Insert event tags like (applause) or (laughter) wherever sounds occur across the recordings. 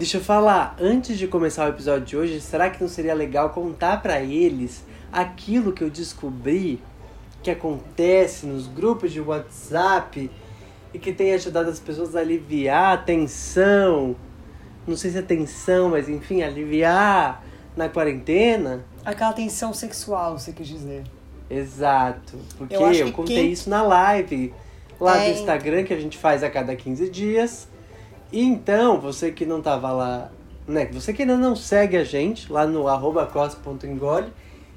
Deixa eu falar, antes de começar o episódio de hoje, será que não seria legal contar pra eles aquilo que eu descobri que acontece nos grupos de WhatsApp e que tem ajudado as pessoas a aliviar a tensão? Não sei se é tensão, mas enfim, aliviar na quarentena? Aquela tensão sexual, você quis dizer. Exato. Porque Eu eu, contei quem- isso na live lá É, do Instagram que a gente faz a cada 15 dias. E então, você que não tava lá, né? Você que ainda não segue a gente lá no arroba cos.engole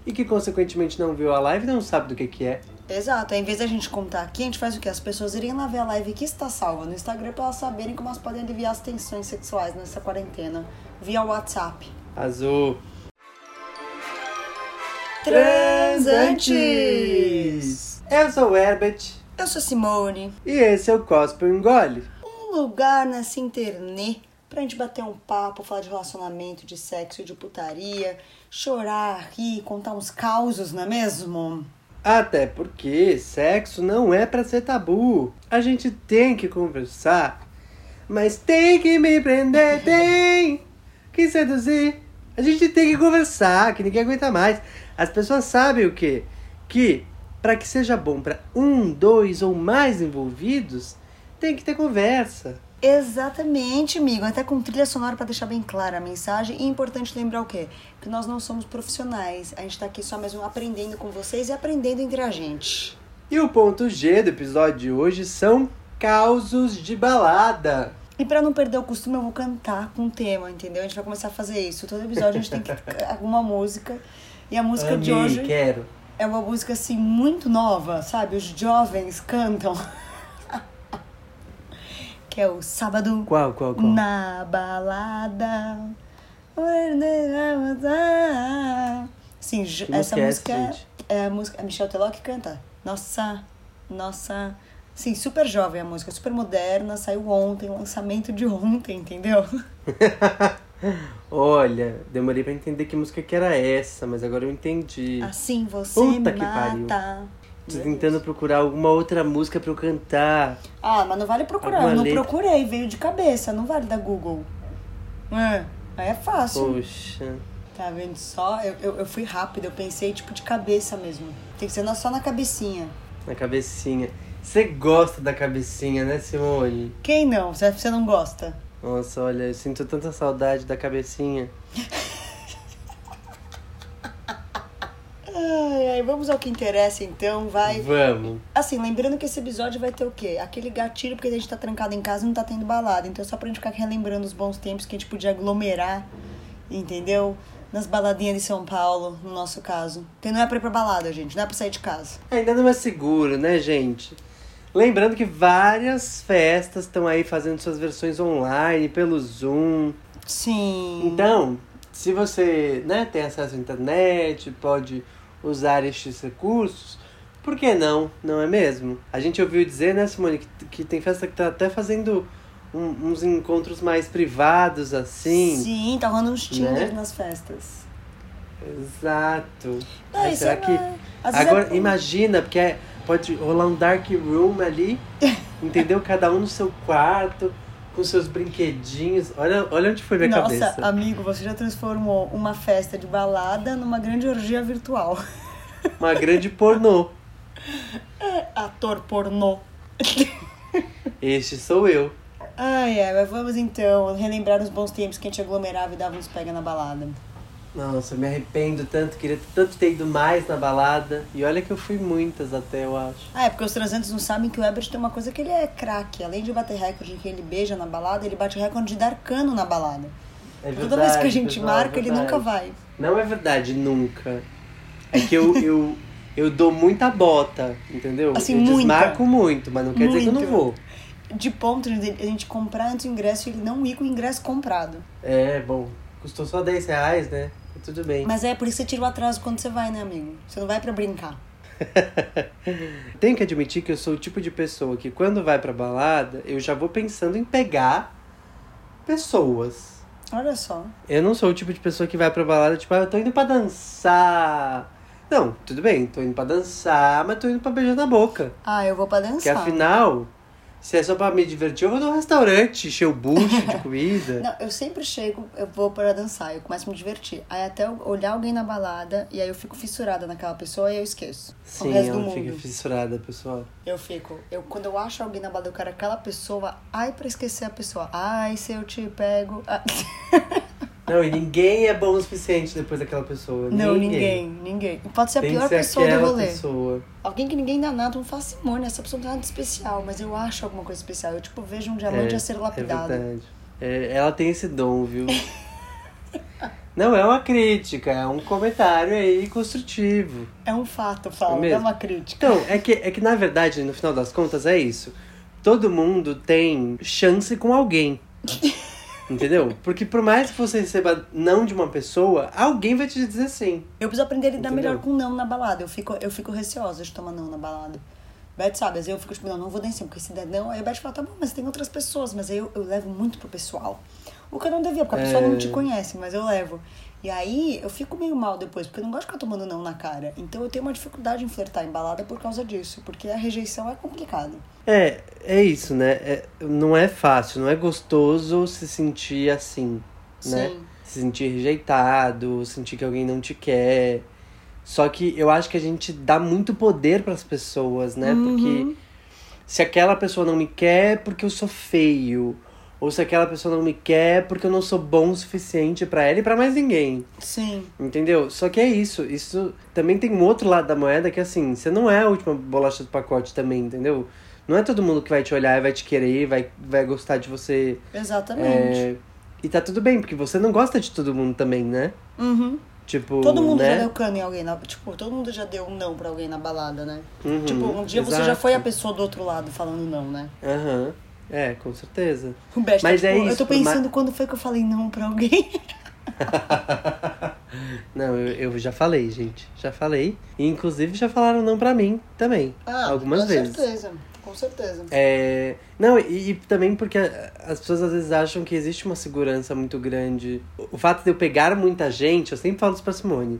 e que consequentemente não viu a live, não sabe do que que é. Exato, em vez da gente contar aqui, a gente faz o quê? As pessoas irem lá ver a live que está salva no Instagram pra elas saberem como elas podem aliviar as tensões sexuais nessa quarentena via WhatsApp. Azul. Transantes! Eu sou o Herbert Eu sou Simone. e esse é o Cospo Engole. Um lugar nessa internet pra gente bater um papo, falar de relacionamento, de sexo, de putaria, chorar, rir, contar uns causos, não é mesmo? Até porque sexo não é pra ser tabu. A gente tem que conversar, mas tem que me prender, (laughs) tem que seduzir. A gente tem que conversar, que ninguém aguenta mais. As pessoas sabem o quê? Que para que seja bom para um, dois ou mais envolvidos, tem que ter conversa. Exatamente, amigo. Até com trilha sonora pra deixar bem clara a mensagem. E é importante lembrar o quê? Que nós não somos profissionais. A gente tá aqui só mesmo aprendendo com vocês e aprendendo entre a gente. E o ponto G do episódio de hoje são causos de balada. E pra não perder o costume, eu vou cantar com o tema, entendeu? A gente vai começar a fazer isso. Todo episódio a gente tem que (laughs) alguma música. E a música de Amei, hoje quero. é uma música assim muito nova, sabe? Os jovens cantam. Que é o Sábado Qual, qual, qual? na balada. Sim, Que essa música é essa, é, a música. É Michel Teló que canta. Nossa, nossa. Sim, super jovem a música, super moderna, saiu ontem, lançamento de ontem, entendeu? (laughs) Olha, demorei pra entender que música que era essa, mas agora eu entendi. Assim você Puta me que pariu. mata. Tô tentando procurar alguma outra música pra eu cantar. Ah, mas não vale procurar. Alguma Eu não letra? procurei, veio de cabeça, não vale da Google. É, aí é fácil. Poxa. Tá vendo só? Eu, eu, eu fui rápido, eu pensei tipo de cabeça mesmo. Tem que ser só na cabecinha. Na cabecinha. Você gosta da cabecinha, né, Simone? Quem não? Você você não gosta? Nossa, olha, eu sinto tanta saudade da cabecinha. (laughs) Ai, ai, vamos ao que interessa então, vai. Vamos. Assim, lembrando que esse episódio vai ter o quê? Aquele gatilho, porque a gente tá trancado em casa e não tá tendo balada. Então é só pra gente ficar relembrando os bons tempos que a gente podia aglomerar, entendeu? Nas baladinhas de São Paulo, no nosso caso. Porque não é pra ir pra balada, gente, não é pra sair de casa. Ainda não é seguro, né, gente? Lembrando que várias festas estão aí fazendo suas versões online, pelo Zoom. Sim. Então, se você né, tem acesso à internet, pode usar estes recursos, por que não? Não é mesmo? A gente ouviu dizer, né, Simone, que, que tem festa que tá até fazendo um- uns encontros mais privados, assim. Sim, tá rolando uns Tinder Né? nas festas. Exato. Não, Mas isso será é que. vezes Agora, é- imagina, porque é- pode rolar um dark room ali, (laughs) entendeu? Cada um no seu quarto, com seus brinquedinhos. Olha, olha onde foi minha Nossa, cabeça. amigo, você já transformou uma festa de balada numa grande orgia virtual. (laughs) Uma grande pornô. (laughs) Ator pornô. Este sou eu. Ai, ai, mas vamos então relembrar os bons tempos que a gente aglomerava e dava uns pega na balada. Nossa, eu me arrependo tanto, queria tanto ter ido mais na balada. E olha que eu fui muitas até, eu acho. Ah, é porque os transantes não sabem que o Ebert tem uma coisa que ele é craque. Além de bater recorde que ele beija na balada, ele bate recorde de dar cano na balada. É Toda vez que a verdade, gente pessoal, é marca, ele verdade. nunca vai. Não é verdade, nunca. É que eu, eu, eu dou muita bota, entendeu? Assim, eu muita. desmarco muito, mas não quer dizer que eu não Muito. vou. De ponto de a gente comprar antes o ingresso e ele não ir com o ingresso comprado. É, bom, custou só 10 reais, né? Tudo bem. Mas é por isso que você tira o atraso quando você vai, né, amigo? Você não vai pra brincar. (laughs) Tenho que admitir que eu sou o tipo de pessoa que quando vai pra balada, eu já vou pensando em pegar pessoas. Olha só. Eu não sou o tipo de pessoa que vai pra balada, tipo, ah, eu tô indo pra dançar. Não, tudo bem, tô indo pra dançar, mas tô indo pra beijar na boca. Ah, eu vou pra Porque dançar. afinal, Se é só pra me divertir, eu vou num restaurante, encher o bucho de (laughs) comida. Não, eu sempre chego, eu vou para dançar, eu começo a me divertir. Aí até eu olhar alguém na balada e aí eu fico fissurada naquela pessoa e eu esqueço. Sim, o resto do ela mundo. fica fissurada, pessoal. Eu fico. Eu, quando eu acho alguém na balada, eu quero aquela pessoa. Ai, pra esquecer a pessoa. Ai, se eu te pego. (laughs) Não, e ninguém é bom o suficiente depois daquela pessoa. Não, ninguém, ninguém. Pode ser a Tem pior ser pessoa do rolê. pessoa. Alguém que ninguém dá nada, não faz simone, essa pessoa não tem nada especial, mas eu acho alguma coisa especial. Eu, tipo, vejo um diamante a ser lapidado. É verdade. É, ela tem esse dom, viu? (laughs) Não é uma crítica, é um comentário aí construtivo. É um fato, fala, É é uma crítica. Então, é que, é que na verdade, no final das contas, é isso. Todo mundo tem chance com alguém. (laughs) Entendeu? Porque por mais que você receba não de uma pessoa, alguém vai te dizer sim. Eu preciso aprender a lidar Entendeu? melhor com não na balada. Eu fico, eu fico receosa de tomar não na balada. Beth sabe, às vezes eu fico tipo, não, não vou dar em cima, porque se der não, aí a Beth fala, tá bom, mas tem outras pessoas, mas aí eu, eu levo muito pro pessoal. O que eu não devia, porque a pessoa É. não te conhece, mas eu levo. E aí eu fico meio mal depois, porque eu não gosto de ficar tomando não na cara. Então eu tenho uma dificuldade em flertar em balada por causa disso, porque a rejeição é complicado. É, é isso, né? É- não é fácil, não é gostoso se sentir assim, né? Sim. Se sentir rejeitado, sentir que alguém não te quer. Só que eu acho que a gente dá muito poder pras pessoas, né? Uhum. Porque se aquela pessoa não me quer é porque eu sou feio, ou se aquela pessoa não me quer porque eu não sou bom o suficiente pra ela e pra mais ninguém. Sim. Entendeu? Só que é isso. Isso também tem um outro lado da moeda que assim, você não é a última bolacha do pacote também, entendeu? Não é todo mundo que vai te olhar e vai te querer, vai, vai gostar de você. Exatamente. É... E tá tudo bem, porque você não gosta de todo mundo também, né? Uhum. Tipo. Todo mundo né? já deu cano em alguém, na, tipo, todo mundo já deu um não pra alguém na balada, né? Uhum, Tipo, um dia você já exato. foi a pessoa do outro lado falando não, né? Aham. É, com certeza. O tá, Mas tipo, é eu isso, tô por ma- pensando quando foi que eu falei não pra alguém. (laughs) Não, eu, eu já falei, gente. Já falei. E inclusive já falaram não pra mim também. algumas com vezes. certeza, com certeza. É, não, e, e também porque as pessoas às vezes acham que existe uma segurança muito grande. O, o fato de eu pegar muita gente, eu sempre falo isso pra Simone.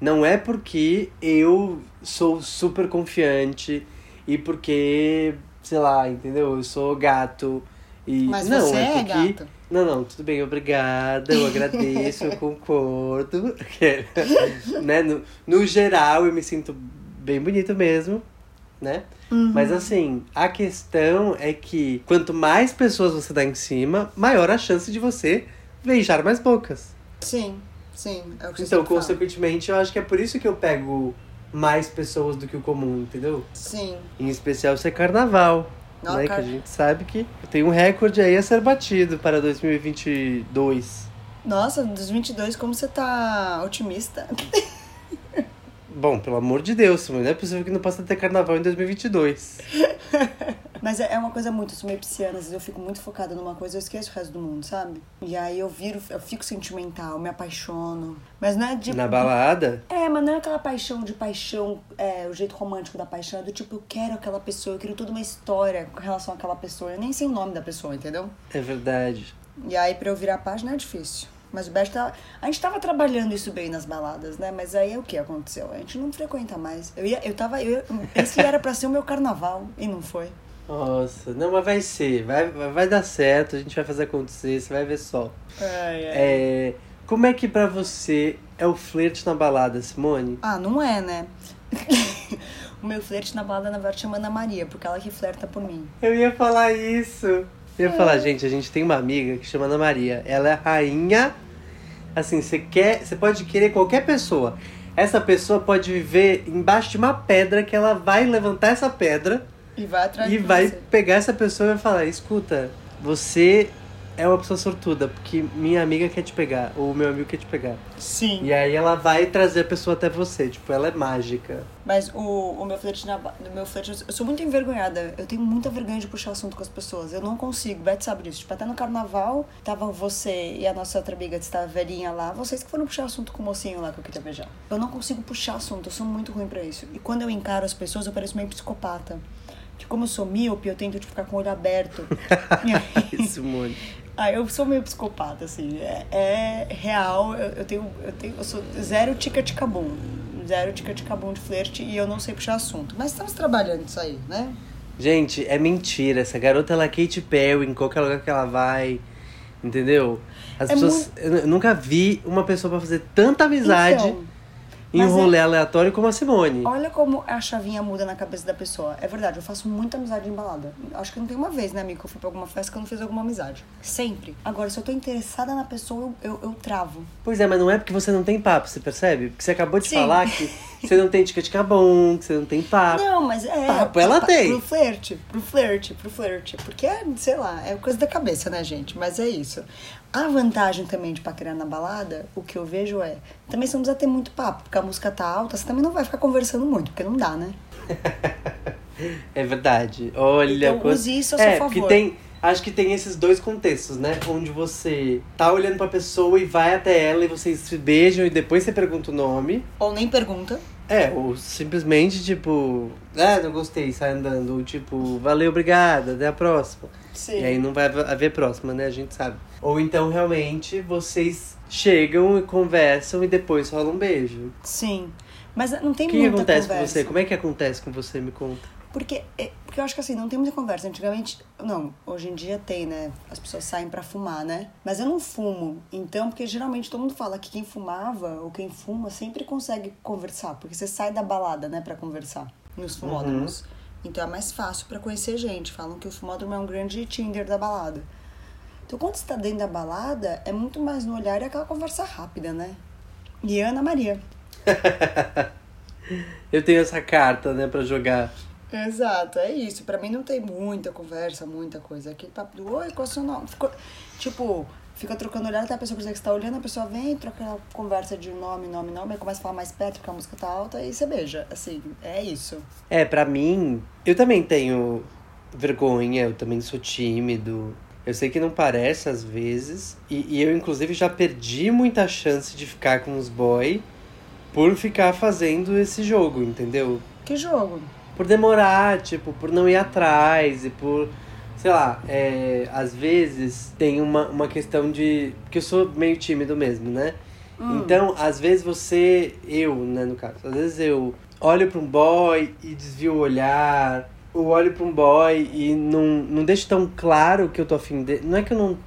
Não é porque eu sou super confiante e porque, sei lá, entendeu? Eu sou gato. E, Mas não, você é porque... gato. Não, não, tudo bem, obrigada, eu agradeço, eu (laughs) concordo. (laughs) né? no, no geral, eu me sinto bem bonito mesmo, né? Uhum. Mas assim, a questão é que quanto mais pessoas você dá em cima, maior a chance de você beijar mais bocas. Sim, sim. É o que você Então, sempre fala. consequentemente, eu acho que é por isso que eu pego mais pessoas do que o comum, entendeu? Sim. Em especial ser carnaval. Não, né? car- Que a gente sabe que tem um recorde aí a ser batido para 2022. Nossa, dos 22, como você tá otimista? Bom, pelo amor de Deus, não é possível que não possa ter carnaval em 2022. (laughs) Mas é é uma coisa muito, eu sou meio pisciana, às vezes eu fico muito focada numa coisa eu esqueço o resto do mundo, sabe? E aí eu viro, eu fico sentimental, me apaixono. Mas não é de. Na balada, É, mas não é aquela paixão de paixão, é, o jeito romântico da paixão, é do tipo, eu quero aquela pessoa, eu quero toda uma história com relação àquela pessoa. Eu nem sei o nome da pessoa, entendeu? é verdade. E aí pra eu virar a página é difícil. Mas o Best tá. A gente tava trabalhando isso bem nas baladas, né? Mas aí o que aconteceu? A gente não frequenta mais. Eu ia, eu tava. Eu, esse era pra ser o meu carnaval e não foi. Nossa, não, mas vai ser, vai, vai vai dar certo, a gente vai fazer acontecer, você vai ver só. É, como é que pra você é o flerte na balada, Simone? Ah, não é, né? (laughs) o meu flerte na balada, na verdade, chama Ana Maria, porque ela que flerta por mim. Eu ia falar isso. Eu ia falar, gente, a gente tem uma amiga que chama Ana Maria. Ela é a rainha. Assim, você quer. Você pode querer qualquer pessoa. Essa pessoa pode viver embaixo de uma pedra que ela vai levantar essa pedra E vai atrás e vai você. pegar essa pessoa e vai falar, escuta, você é uma pessoa sortuda, porque minha amiga quer te pegar, ou meu amigo quer te pegar. Sim. E aí ela vai trazer a pessoa até você, tipo, ela é mágica. Mas o, o meu flerte na ba- o meu flerte, eu sou muito envergonhada. Eu tenho muita vergonha de puxar assunto com as pessoas. Eu não consigo. Beth sabe disso. Tipo, até no carnaval, tava você e a nossa outra amiga que estava velhinha lá. Vocês que foram puxar assunto com o mocinho lá que eu queria beijar. Eu não consigo puxar assunto. Eu sou muito ruim pra isso. E quando eu encaro as pessoas, eu pareço meio psicopata. Que como eu sou míope, eu tento tipo, ficar com o olho aberto. (laughs) Simone. ah, eu sou meio psicopata, assim. É, é real. Eu, eu tenho. Eu tenho. Eu sou zero tica-tica-bum. Zero tica-tica-bum de flerte e eu não sei puxar assunto. Mas estamos trabalhando isso aí, né? Gente, é mentira. Essa garota, ela é Katy Perry em qualquer lugar que ela vai. Entendeu? As É pessoas. Eu nunca vi uma pessoa pra fazer tanta amizade Então, em um é- rolê aleatório como a Simone. Olha como a chavinha muda na cabeça da pessoa. É verdade, eu faço muita amizade em balada. Acho que não tem uma vez, né, amigo, que eu fui pra alguma festa que eu não fiz alguma amizade. Sempre. Agora, se eu tô interessada na pessoa, eu, eu, eu travo. Pois é, mas não é porque você não tem papo, você percebe? Porque você acabou de Sim. falar (laughs) que você não tem tica-tica-bom, que você não tem papo. Não, mas é. Papo ela pa- tem. Pro flerte, pro flerte, pro flerte. Porque, é, sei lá, é coisa da cabeça, né, gente? Mas é isso. A vantagem também de paquerar na balada, o que eu vejo é. Também você não precisa ter muito papo, porque a música tá alta, você também não vai ficar conversando muito, porque não dá, né? (laughs) É verdade. Olha, Então, coisa- use isso a seu é, favor. porque tem. Acho que tem esses dois contextos, né? Onde você tá olhando pra pessoa e vai até ela e vocês se beijam e depois você pergunta o nome. Ou nem pergunta. É, ou simplesmente, tipo, ah, não gostei, sai andando. Ou tipo, valeu, obrigada, até a próxima. Sim. E aí não vai haver próxima, né? A gente sabe. Ou então, realmente, vocês chegam e conversam e depois rola um beijo. Sim. Mas não tem O que, muita acontece conversa. com você? Como é que acontece com você? Me conta. Porque, é- porque eu acho que assim, não tem muita conversa. Antigamente, não, hoje em dia tem, né? As pessoas saem pra fumar, né? Mas eu não fumo. Então, porque geralmente todo mundo fala que quem fumava ou quem fuma sempre consegue conversar. Porque você sai da balada, né, pra conversar nos fumódromos. Então é mais fácil pra conhecer gente. Falam que o fumódromo é um grande Tinder da balada. Então, quando você tá dentro da balada, é muito mais no olhar e aquela conversa rápida, né? E Ana Maria. (laughs) Eu tenho essa carta, né, pra jogar. Exato, é isso. Pra mim não tem muita conversa, muita coisa. Aquele papo do oi, qual é o seu nome? Ficou, tipo, fica trocando olhar até a pessoa que você tá olhando, a pessoa vem, troca aquela conversa de nome, nome, nome, aí começa a falar mais perto porque a música tá alta e você beija. Assim, é isso. É, pra mim, eu também tenho vergonha, eu também sou tímido. Eu sei que não parece às vezes. E, e eu, inclusive, já perdi muita chance de ficar com os boy por ficar fazendo esse jogo, entendeu? Que jogo? Por demorar, tipo, por não ir atrás e por. Sei lá, é, às vezes tem uma, uma questão de. Porque eu sou meio tímido mesmo, né? Então, às vezes você, eu, né, no caso, às vezes eu olho pra um boy e desvio o olhar, ou olho pra um boy e não, não deixo tão claro que eu tô afim dele. Não é que eu não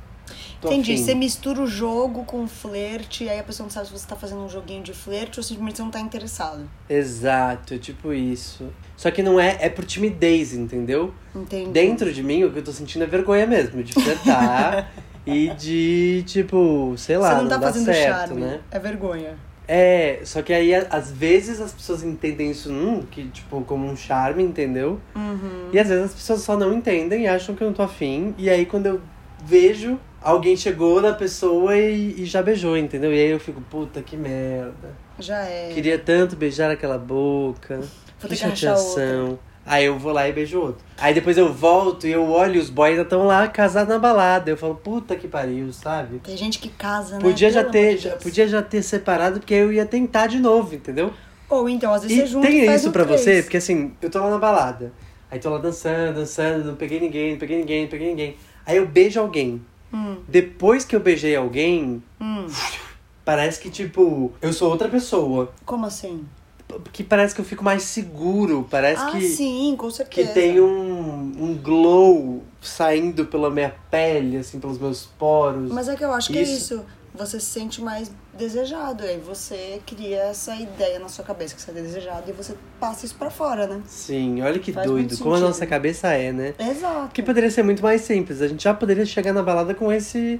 Entendi. afim. Você mistura o jogo com o flerte, e aí a pessoa não sabe se você tá fazendo um joguinho de flerte ou simplesmente você não tá interessado. Exato, é tipo isso. Só que não é, é por timidez, entendeu? Entendi. Dentro de mim, o que eu tô sentindo é vergonha mesmo, de flertar (laughs) e de, tipo, sei lá, você não tá dá fazendo certo, charme. né? É vergonha. É, só que aí, às vezes, as pessoas entendem isso, hum, que, tipo, como um charme, entendeu? Uhum. E às vezes as pessoas só não entendem e acham que eu não tô afim. E aí, quando eu vejo, alguém chegou na pessoa e, e já beijou, entendeu? E aí eu fico, puta, que merda. Já é. Queria tanto beijar aquela boca. Vou que chateação. Aí eu vou lá e beijo outro. Aí depois eu volto e eu olho e os boys ainda estão lá casados na balada. Eu falo, puta que pariu, sabe? Tem gente que casa, né? Podia já ter, já, podia já ter separado, porque eu ia tentar de novo, entendeu? Ou então, às vezes E você junta tem e isso um pra três. você, porque assim, eu tô lá na balada. Aí tô lá dançando, dançando, não peguei ninguém, não peguei ninguém, não peguei ninguém. Aí eu beijo alguém. Hum, Depois que eu beijei alguém, hum. (laughs) parece que, tipo, eu sou outra pessoa. Como assim? Que parece que eu fico mais seguro. Parece ah, que, sim, com que certeza. tem um, um glow saindo pela minha pele, assim, pelos meus poros. Mas é que eu acho que é Isso. Você se sente mais desejado. Aí você cria essa ideia na sua cabeça que você é desejado e você passa isso pra fora, né? Sim, olha que Faz doido. Como a nossa cabeça é, né? Exato. Que poderia ser muito mais simples. A gente já poderia chegar na balada com esse,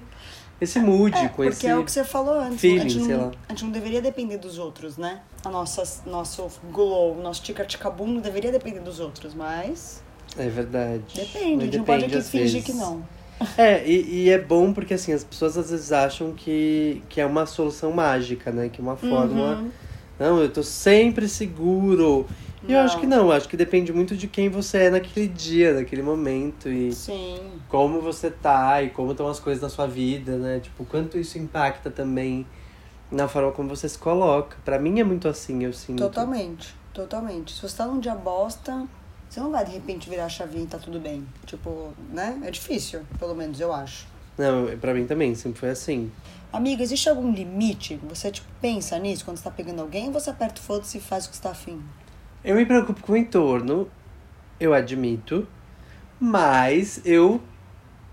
esse mood, É, com porque esse. é o que você falou antes. a, feeling, gente sei não, lá. a gente não deveria depender dos outros, né? A nossa, nosso glow, nosso tica-tica-boom não deveria depender dos outros, mas É verdade. depende. Mas a gente não pode depende, aqui fingir vezes. que não. É, e, e é bom porque assim, as pessoas às vezes acham que, que é uma solução mágica, né? Que é uma fórmula. Uhum. Não, eu tô sempre seguro. E eu Não. acho que não, acho que depende muito de quem você é naquele dia, naquele momento. E Sim. como você tá e como estão as coisas na sua vida, né? Tipo, quanto isso impacta também na forma como você se coloca. Pra mim é muito assim, eu sinto. Totalmente, totalmente. Se você tá num dia bosta, você não vai de repente virar a chavinha e tá tudo bem. Tipo, né? É difícil, pelo menos eu acho. Não, pra mim também, sempre foi assim. Amiga, existe algum limite? Você, tipo, pensa nisso quando você tá pegando alguém ou você aperta o foda-se e faz o que você tá afim? Eu me preocupo com o entorno, eu admito. mas eu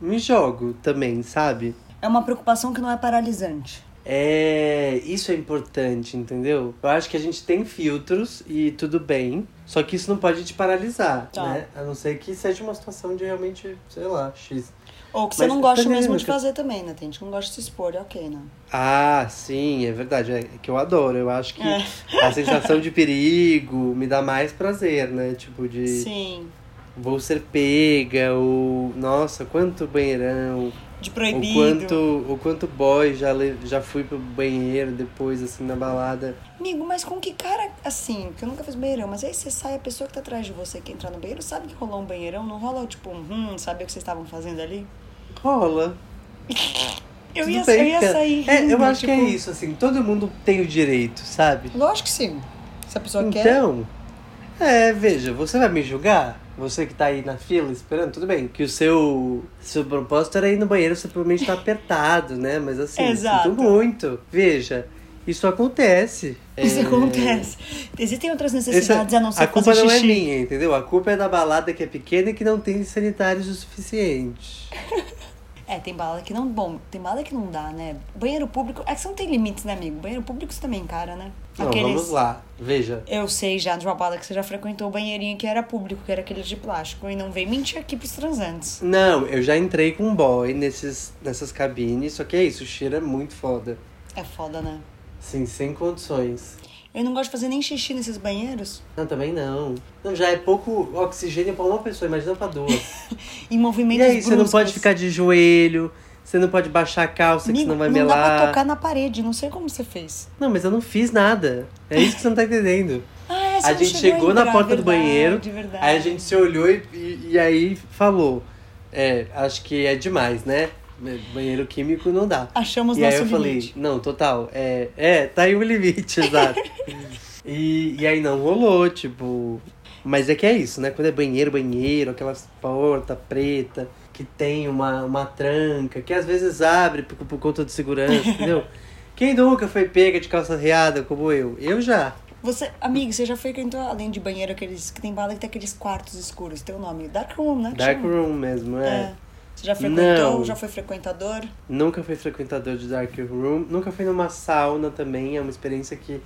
me jogo também, sabe? É uma preocupação que não é paralisante. É, isso é importante, entendeu? Eu acho que a gente tem filtros e tudo bem, só que isso não pode te paralisar, Tá. né? A não ser que seja uma situação de realmente, sei lá, X. Ou que você Mas não gosta mesmo de fazer também, né? Tem gente que não gosta de se expor, é ok, né? Ah, sim, é verdade. É que eu adoro. Eu acho que É. a sensação de perigo me dá mais prazer, né? Tipo, de Sim. vou ser pega, ou nossa, quanto banheirão, De o proibido. quanto, o quanto boy já, já fui pro banheiro depois, assim, na balada. Amigo, mas com que cara, assim, que eu nunca fiz banheirão, mas aí você sai, a pessoa que tá atrás de você que entrar no banheiro sabe que rolou um banheirão, não rola tipo um hum, saber o que vocês estavam fazendo ali? Rola. (laughs) Eu Tudo ia, bem, eu ia sair. É, eu rindo, acho que é tipo, isso, assim, todo mundo tem o direito, sabe? Lógico que sim. Se a pessoa quer. Então, é, veja, você vai me julgar? Você que tá aí na fila esperando, tudo bem. Que o seu, seu propósito era ir no banheiro, você provavelmente tá apertado, né? Mas assim, Exato. sinto muito. Veja, isso acontece. Isso É, acontece. Existem outras essa- necessidades a não ser a culpa não é xixi. minha, entendeu? A culpa é da balada que é pequena e que não tem sanitários o suficiente. (laughs) É, tem balada que não. Bom, tem balada que não dá, né? Banheiro público. É que você não tem limites, né, amigo? Banheiro público você também encara, né? Não, vamos lá. Veja. Eu sei já de uma balada que você já frequentou o banheirinho que era público, que era aquele de plástico. E não vem mentir aqui pros transantes. Não, eu já entrei com um boy nesses, nessas cabines, só que é isso, o cheiro é muito foda. É foda, né? Sim, sem condições. Eu não gosto de fazer nem xixi nesses banheiros. Não, também não. Não, já é pouco oxigênio pra uma pessoa, imagina pra duas. Em (laughs) e movimentos aí, você não bruscos. pode ficar de joelho, você não pode baixar a calça, que Amigo, senão vai não dá melar. pra tocar na parede, não sei como você fez. Não, mas eu não fiz nada. É isso que você não tá entendendo. (laughs) Ah, é, a não gente chegou a na entrar, porta do verdade, banheiro, Verdade. aí a gente se olhou e, e, e aí falou. É, acho que é demais, né? Banheiro químico não dá. Achamos e aí nosso eu falei, limite. não, total, é, é, tá aí o limite, (laughs) exato. e, e aí não rolou, tipo. Mas é que é isso, né? Quando é banheiro, banheiro, aquelas porta preta, que tem uma, uma tranca, que às vezes abre por, por conta de segurança, (laughs) entendeu? Quem nunca foi pega de calça riada como eu? Eu já. Você, amigo, você já frequentou, além de banheiro, aqueles que tem balada que tem aqueles quartos escuros, tem o nome? Dark Room, né? Dark room mesmo, é. É. Você já frequentou? Não. Já foi frequentador? Nunca fui frequentador de Dark Room, nunca fui numa sauna também, é uma experiência que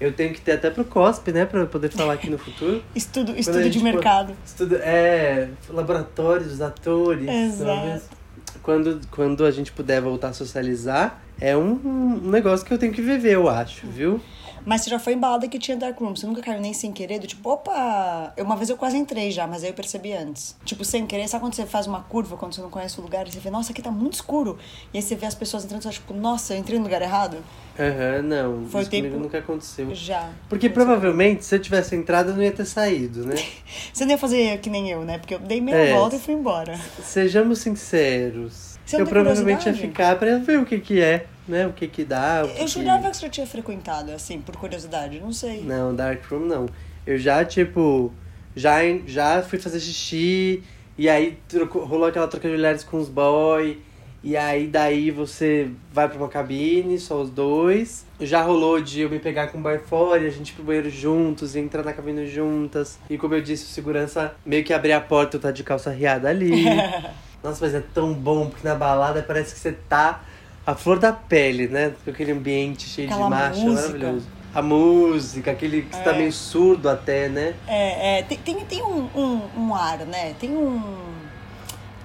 eu tenho que ter até pro COSP, né, pra poder falar aqui no futuro. (laughs) Estudo, estudo de mercado. Estudo, é, laboratório dos atores. Exato. Quando, quando a gente puder voltar a socializar, é um, um negócio que eu tenho que viver, eu acho, viu? Mas você já foi em balada que tinha Dark Room. Você nunca caiu nem sem querer? Do tipo, opa! Uma vez eu quase entrei já, mas aí eu percebi antes. Tipo, sem querer, sabe quando você faz uma curva, quando você não conhece o lugar, e você vê, nossa, aqui tá muito escuro. E aí você vê as pessoas entrando e você tipo, nossa, eu entrei no lugar errado? Aham, não. Foi isso tempo- nunca aconteceu. Já. Porque provavelmente, se eu tivesse entrado, eu não ia ter saído, né? (laughs) Você não ia fazer que nem eu, né? Porque eu dei meia É. volta e fui embora. Sejamos sinceros. Você eu provavelmente ia ficar pra ver o que que é, né? O que que dá. Que Eu que- jurava que você já tinha frequentado, assim, por curiosidade. Não sei. Não, Dark Room não. Eu já, tipo, já, já fui fazer xixi, e aí trocou- rolou aquela troca de olhares com os boy, e aí daí você vai pra uma cabine, só os dois. Já rolou de eu me pegar com o boy fora, e a gente ir pro banheiro juntos, e entrar na cabine juntas. E como eu disse, o segurança meio que abrir a porta, eu tá de calça riada ali. (laughs) Nossa, mas é tão bom, porque na balada parece que você tá a flor da pele, né? Com aquele ambiente cheio Aquela de macho, música. maravilhoso. A música, aquele que tá É. meio surdo até, né? É, é, tem, tem, tem um, um, um ar, né? Tem um.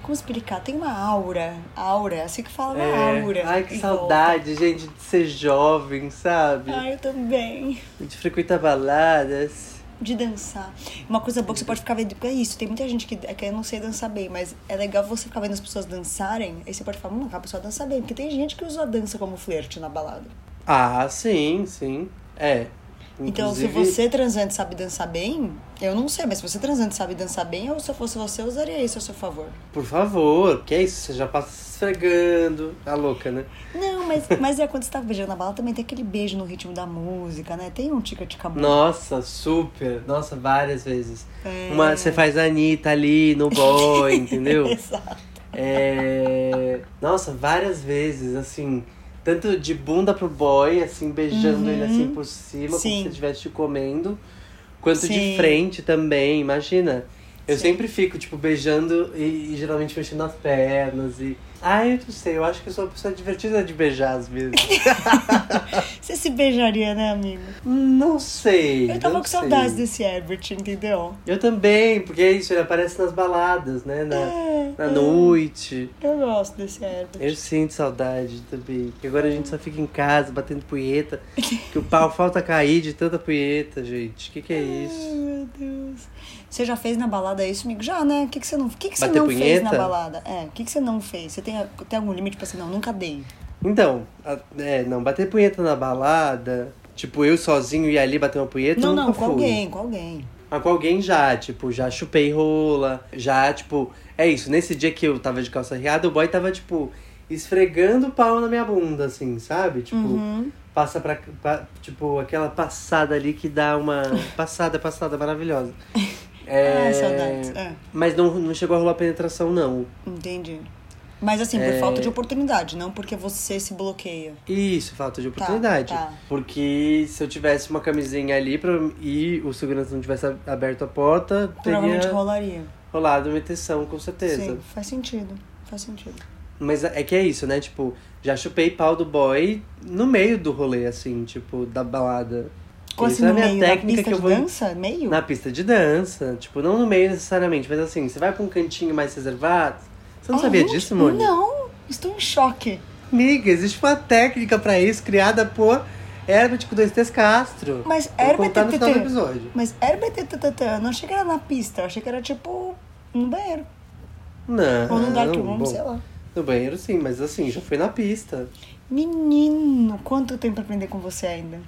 Como explicar? Tem uma aura. Aura, assim que fala, uma É. aura. Ai, que saudade, gente, de ser jovem, sabe? volta. Ai, eu também. De frequentar baladas. De dançar. Uma coisa boa que você pode ficar vendo. Porque é isso, tem muita gente que, é que eu não sei dançar bem, mas é legal você ficar vendo as pessoas dançarem. Aí você pode falar, hum, a pessoa dança bem. Porque tem gente que usa a dança como flerte na balada. Ah, sim, sim. É. Então, se Inclusive- você transante sabe dançar bem, eu não sei, mas se você transante sabe dançar bem, eu, se eu fosse você, eu usaria isso a seu favor. Por favor, que é isso? Você já passa esfregando. Tá louca, né? Não, mas, mas é quando você tá beijando na bala, também tem aquele beijo no ritmo da música, né? Tem um tica-tica. Nossa, super. Nossa, várias vezes. É. Uma, você faz a Anitta ali no boy, (laughs) entendeu? Exato. É... Nossa, várias vezes, assim. Tanto de bunda pro boy, assim, beijando Uhum. ele assim por cima, Sim. como se estivesse te comendo. Quanto Sim. de frente também, imagina. Eu Sim. sempre fico, tipo, beijando e, e geralmente mexendo nas pernas e. Ai, eu não sei, eu acho que eu sou uma pessoa divertida de beijar às vezes. (laughs) Você se beijaria, né, amigo? não sei. Eu tava com sei. saudades desse Herbert, entendeu? Eu também, porque é isso, ele aparece nas baladas, né? Na, É, na é. noite. Eu gosto desse Herbert. Eu sinto saudade também. Porque agora a gente só fica em casa batendo punheta. Que o pau falta cair de tanta punheta, gente. Que que é (laughs) isso? Ai, meu Deus. Você já fez na balada isso, amigo? Já, né? O que, que você não, que que você Bater não fez na balada? É, o que, que você não fez? Você tem, tem algum limite pra assim, não, nunca dei. Então, é, não, bater punheta na balada, tipo, eu sozinho ir ali bater uma punheta, não, não, com fui. alguém, com alguém. Mas com alguém já, tipo, já chupei rola, já, tipo, é isso, nesse dia que eu tava de calça riada, o boy tava, tipo, esfregando o pau na minha bunda, assim, sabe? Tipo, Uhum. passa pra, pa- tipo, aquela passada ali que dá uma (laughs) passada, passada maravilhosa. É, Ah, saudades. É, Mas não, não chegou a rolar penetração, não. entendi. Mas assim, por É. falta de oportunidade, não porque você se bloqueia. Isso, falta de oportunidade. tá. Porque se eu tivesse uma camisinha ali pra, e o segurança não tivesse aberto a porta, Provavelmente teria rolaria. rolado uma intenção, com certeza. Sim, faz sentido. Faz sentido. Mas é que é isso, né? Tipo, já chupei pau do boy no meio do rolê, assim, tipo, da balada. Como Isso assim, é a minha meio técnica pista que eu de vou. dança? Meio? Na pista de dança. Tipo, não no meio necessariamente, mas assim, você vai pra um cantinho mais reservado. Você não sabia Aonde? disso, Simone? Não, estou em choque. Amiga, existe uma técnica pra isso criada por Herbert com dois T's Castro. Mas Herbert no final do episódio. Mas RBTTT, eu não achei que era na pista, eu achei que era tipo no banheiro. Não. Ou no dark room, Ah, bom, sei lá. No banheiro sim, mas assim, já foi na pista. Menino, quanto tempo pra aprender com você ainda?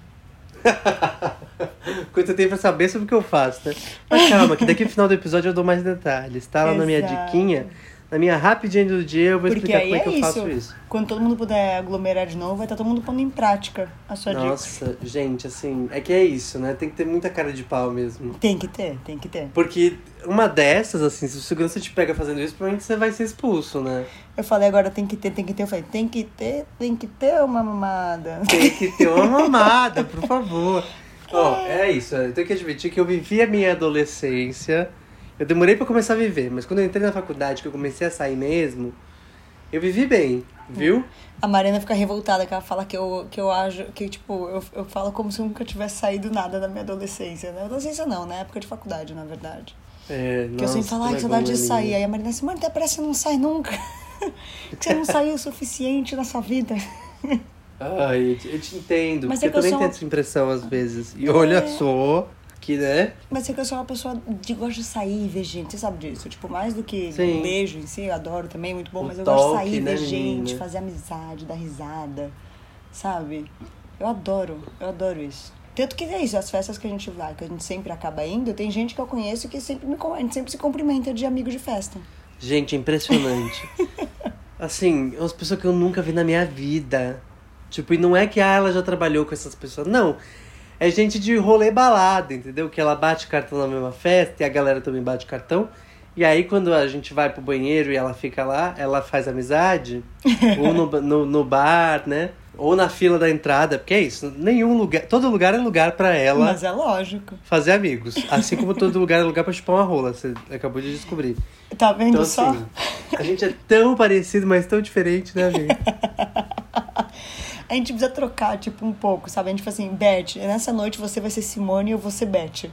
(laughs) Quanto tempo pra saber sobre o que eu faço, né? Mas calma, que daqui no final do episódio eu dou mais detalhes. Tá lá na minha Exato. diquinha. Na minha rapidinha do dia eu vou Porque explicar como é que é eu faço isso. isso. Quando todo mundo puder aglomerar de novo, vai estar todo mundo pondo em prática a sua dica. Nossa, gente, assim, é que é isso, né? Tem que ter muita cara de pau mesmo. Tem que ter, tem que ter. Porque uma dessas, assim, se o segurança te pega fazendo isso, provavelmente você vai ser expulso, né? Eu falei agora tem que ter, tem que ter. Eu falei, tem que ter, tem que ter uma mamada. Tem que ter uma (laughs) mamada, por favor. Ó, é isso. Eu tenho que admitir que eu vivi a minha adolescência. Eu demorei pra começar a viver, mas quando eu entrei na faculdade, que eu comecei a sair mesmo, eu vivi bem, viu? A Mariana fica revoltada, que ela fala que eu, que eu ajo, que tipo, eu, eu falo como se eu nunca tivesse saído nada da minha adolescência. Na adolescência não, na época de faculdade, na verdade. É, Que eu sempre falo, ai, que saudade de sair. Aí a Marina assim, até parece que não sai nunca. (laughs) você não saiu o suficiente na sua vida. Ai, eu te, eu te entendo, Mas porque é eu também sou tenho essa impressão às vezes. E olha É. só, que né? Mas é que eu sou uma pessoa de gosto de sair e ver gente, você sabe disso? Tipo, mais do que Sim. um beijo em si, eu adoro também, muito bom, O mas eu gosto de toque, sair, né, ver gente, menina? fazer amizade, dar risada, sabe? Eu adoro, eu adoro isso. Tanto que é isso, as festas que a gente vai, que a gente sempre acaba indo, tem gente que eu conheço que sempre me, a gente sempre se cumprimenta de amigo de festa. Gente, é impressionante. (laughs) assim, umas pessoas que eu nunca vi na minha vida. Tipo, e não é que ah, ela já trabalhou com essas pessoas. Não. É gente de rolê balada, entendeu? Que ela bate cartão na mesma festa e a galera também bate cartão. E aí, quando a gente vai pro banheiro e ela fica lá, ela faz amizade. (laughs) ou no, no, no bar, né? Ou na fila da entrada. Porque é isso, nenhum lugar. Todo lugar é lugar pra ela Mas é lógico. fazer amigos. Assim como todo lugar é lugar pra chupar uma rola. Você acabou de descobrir. Tá vendo Então, só? assim, a gente é tão parecido, mas tão diferente, né, amigo? (laughs) A gente precisa trocar, tipo, um pouco, sabe? A gente fala assim, Beth, nessa noite você vai ser Simone e eu vou ser Beth.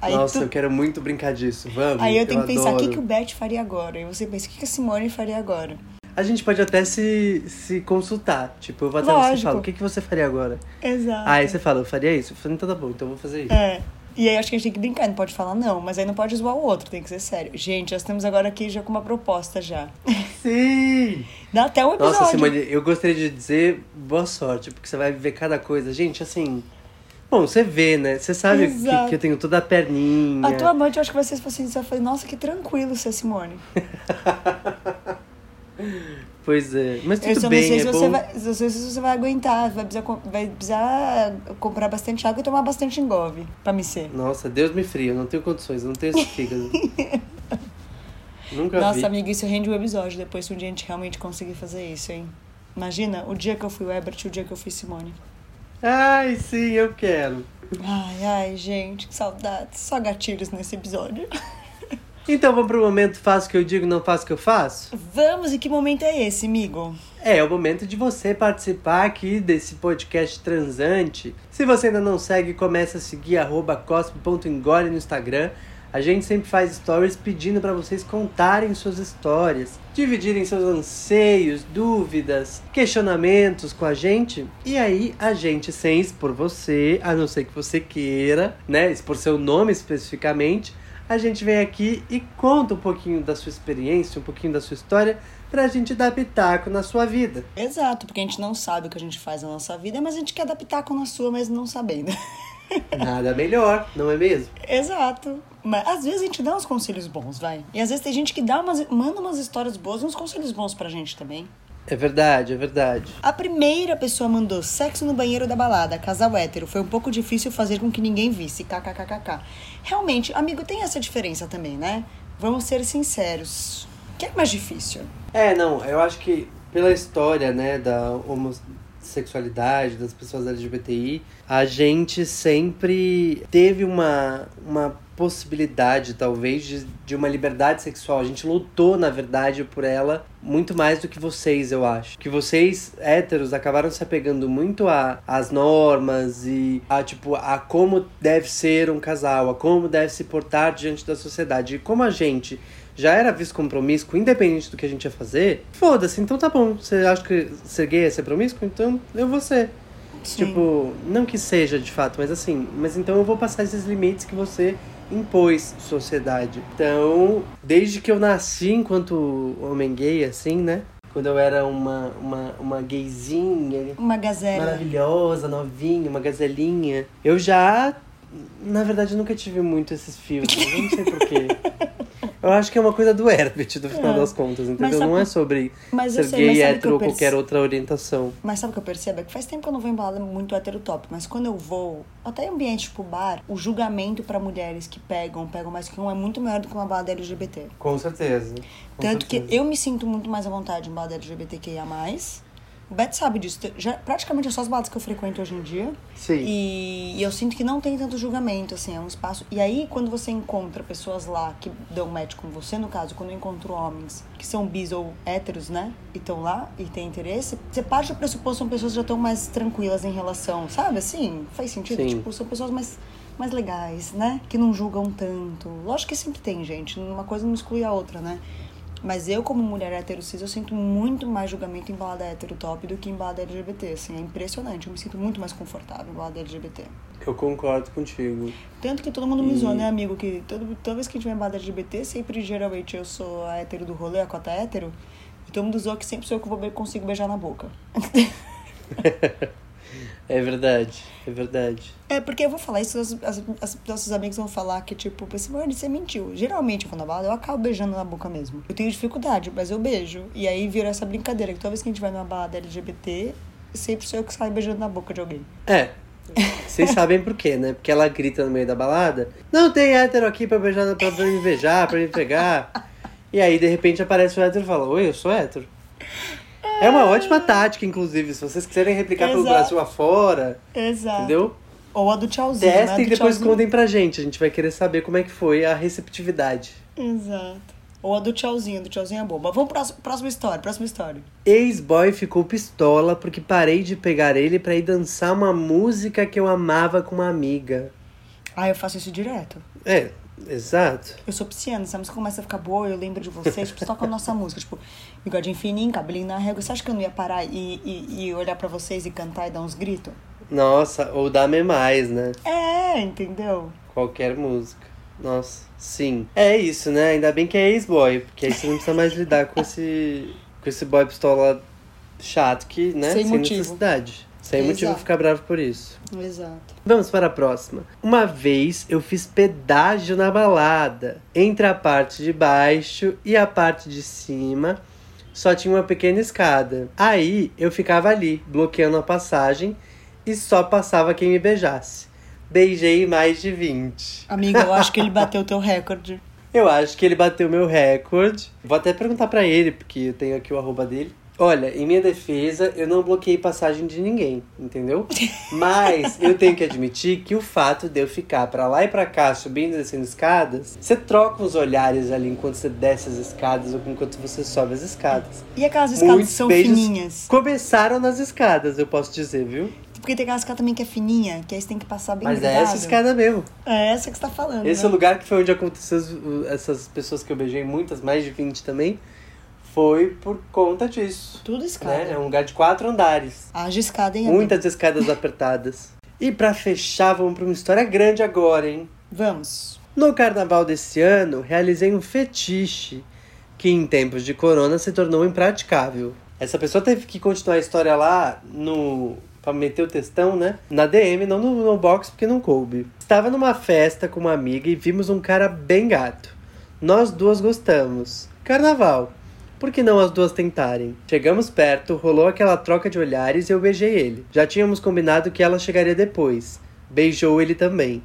Aí Nossa, tu- eu quero muito brincar disso. Vamos. Aí eu tenho que pensar, o que, que o Beth faria agora? E você pensa, o que, que a Simone faria agora? A gente pode até se, se consultar. Tipo, eu vou até você Lógico. e falo, o que, que você faria agora? Exato. Aí você fala, eu faria isso? Eu falei, então tá bom, então eu vou fazer isso. É. E aí acho que a gente tem que brincar, não pode falar não, mas aí não pode zoar o outro, tem que ser sério. Gente, nós estamos agora aqui já com uma proposta já. Sim! (laughs) Dá até um episódio. Nossa, Simone, eu gostaria de dizer boa sorte, porque você vai viver cada coisa. Gente, assim. Bom, você vê, né? Você sabe que, que eu tenho toda a perninha. A tua amante, eu acho que vai ser assim, você vai falar, nossa, que tranquilo ser Simone. (laughs) Pois é. Mas Eu tudo só não bem, sei é se bom. você, vai, não sei se você vai aguentar, vai precisar, vai precisar comprar bastante água e tomar bastante engove pra me ser. Nossa, Deus me fria, eu não tenho condições, eu não tenho esse fígado. (laughs) Nunca vi. Nossa, amiga, isso rende um episódio depois se um dia a gente realmente conseguir fazer isso, hein? Imagina, o dia que eu fui o Ebert e o dia que eu fui Simone. Ai, sim, eu quero. Ai, ai, gente, que saudades. Só gatilhos nesse episódio. (laughs) Então vamos pro momento faço o que eu digo, não faço o que eu faço? Vamos, e que momento é esse, amigo? É, é o momento de você participar aqui desse podcast transante. Se você ainda não segue, comece a seguir arroba cospe.engole no Instagram. A gente sempre faz stories pedindo para vocês contarem suas histórias, dividirem seus anseios, dúvidas, questionamentos com a gente. E aí a gente, sem expor você, a não ser que você queira, né, expor seu nome especificamente, a gente vem aqui e conta um pouquinho da sua experiência, um pouquinho da sua história, pra gente dar pitaco na sua vida. Exato, porque a gente não sabe o que a gente faz na nossa vida, mas a gente quer dar pitaco na sua, mas não sabendo. (laughs) Nada melhor, não é mesmo? Exato. Mas às vezes a gente dá uns conselhos bons, vai. E às vezes tem gente que dá umas, manda umas histórias boas e uns conselhos bons pra gente também. É verdade, é verdade. A primeira pessoa mandou sexo no banheiro da balada, casal hétero. Foi um pouco difícil fazer com que ninguém visse. KKKKK. Realmente, amigo, tem essa diferença também, né? Vamos ser sinceros. O que é mais difícil? É, não, eu acho que pela história, né, da homossexualidade, das pessoas LGBTI, a gente sempre teve uma, uma possibilidade, talvez, de, de uma liberdade sexual. A gente lutou, na verdade, por ela muito mais do que vocês, eu acho. Que vocês, héteros, acabaram se apegando muito a, às normas e a, tipo, a como deve ser um casal, a como deve se portar diante da sociedade. E como a gente já era visto como promíscuo, independente do que a gente ia fazer, foda-se, então tá bom. Você acha que ser gay é ser promíscuo? Então eu vou ser. Sim. Tipo, não que seja de fato, mas assim, mas então eu vou passar esses limites que você impôs sociedade. Então, desde que eu nasci enquanto homem gay, assim, né? Quando eu era uma, uma, uma gayzinha Uma gazela. maravilhosa, novinha, uma gazelinha, eu já, na verdade, nunca tive muito esses filtros. Eu não sei porquê. (laughs) Eu acho que é uma coisa do Herbert, no final É. das contas, entendeu? Sabe- não é sobre ser sei, gay, hétero ou perce- qualquer outra orientação. Mas sabe o que eu percebo? É que faz tempo que eu não vou em balada muito heterotop, mas quando eu vou, até em ambiente tipo bar, o julgamento pra mulheres que pegam, pegam mais que um, é muito maior do que uma balada LGBT. Com certeza. com Tanto certeza. que eu me sinto muito mais à vontade em balada LGBTQIA+. O Beto sabe disso. Já, praticamente é só as baladas que eu frequento hoje em dia. Sim. E, e eu sinto que não tem tanto julgamento, assim, é um espaço. E aí, quando você encontra pessoas lá que dão match com você, no caso, quando eu encontro homens que são bis ou héteros, né? E estão lá e têm interesse, você parte do pressuposto são pessoas que já estão mais tranquilas em relação, sabe? Assim, faz sentido? Sim. Tipo, são pessoas mais, mais legais, né? Que não julgam tanto. Lógico que sempre tem, gente. Uma coisa não exclui a outra, né? Mas eu, como mulher hétero cis, eu sinto muito mais julgamento em balada hétero top do que em balada LGBT, assim, é impressionante. Eu me sinto muito mais confortável em balada LGBT. Eu concordo contigo. Tanto que todo mundo me E- zoa, né, amigo? Que todo, toda vez que a gente vai em balada LGBT, sempre, geralmente, eu sou a hétero do rolê, a cota hétero. E todo mundo zoa que sempre sou eu que vou consigo beijar na boca. (laughs) É verdade, é verdade. É, porque eu vou falar isso, as, as, as nossos amigos vão falar que, tipo, esse mano, você mentiu. Geralmente, quando eu balada, eu acabo beijando na boca mesmo. Eu tenho dificuldade, mas eu beijo. E aí vira essa brincadeira, que toda vez que a gente vai numa balada LGBT, sempre sou eu que saio beijando na boca de alguém. É. Vocês (laughs) sabem por quê, né? Porque ela grita no meio da balada: Não tem hétero aqui pra beijar, pra me beijar, pra me pegar. E aí, de repente, aparece o hétero e fala: Oi, eu sou hétero. É uma ótima tática, inclusive, se vocês quiserem replicar pelo Exato. Brasil afora, Exato. entendeu? Ou a do tchauzinho, né? Testem e Do depois tchauzinho. contem pra gente. A gente vai querer saber como é que foi a receptividade. Exato. Ou a do tchauzinho, do tchauzinho é boa. Mas vamos pra próxima, história, próxima história. Ex-boy ficou pistola porque parei de pegar ele pra ir dançar uma música que eu amava com uma amiga. Ah, eu faço isso direto. É, exato. Eu sou pisciana, se a música começa a ficar boa, eu lembro de vocês, tipo, toca a nossa (laughs) música, tipo, bigodinho fininho, cabelinho na régua. Você acha que eu não ia parar e, e, e olhar pra vocês e cantar e dar uns gritos? Nossa, ou dá-me mais, né? É, entendeu? Qualquer música. Nossa, sim. É isso, né? Ainda bem que é ex-boy, porque aí você não precisa mais lidar com esse, com esse boy pistola chato que, né? Sem motivo. necessidade. Sem Exato. motivo ficar bravo por isso. Exato. Vamos para a próxima. Uma vez eu fiz pedágio na balada. Entre a parte de baixo e a parte de cima, só tinha uma pequena escada. Aí eu ficava ali, bloqueando a passagem, e só passava quem me beijasse. Beijei mais de 20. Amiga, eu acho que ele (laughs) bateu o teu recorde. Eu acho que ele bateu meu recorde. Vou até perguntar pra ele, porque eu tenho aqui o arroba dele. Olha, em minha defesa, eu não bloqueei passagem de ninguém, entendeu? (laughs) Mas eu tenho que admitir que o fato de eu ficar pra lá e pra cá, subindo e descendo escadas, você troca os olhares ali enquanto você desce as escadas ou enquanto você sobe as escadas. E aquelas escadas Muitos que são fininhas? Começaram nas escadas, eu posso dizer, viu? Porque tem aquela escada também que é fininha, que aí você tem que passar bem Mas é grudado. essa escada mesmo. É essa que você tá falando. Esse né? é o lugar que foi onde aconteceu essas pessoas que eu beijei, muitas, mais de 20 também, foi por conta disso. Tudo escada. Né? É um lugar de quatro andares. Haja escada, hein? Muitas escadas apertadas. E pra fechar, vamos pra uma história grande agora, hein? Vamos. No carnaval desse ano, realizei um fetiche que em tempos de corona se tornou impraticável. Essa pessoa teve que continuar a história lá no. pra meter o textão, né? Na DM, não no, no box, porque não coube. Estava numa festa com uma amiga e vimos um cara bem gato. Nós duas gostamos. Carnaval. Por que não as duas tentarem? Chegamos perto, rolou aquela troca de olhares e eu beijei ele. Já tínhamos combinado que ela chegaria depois. Beijou ele também.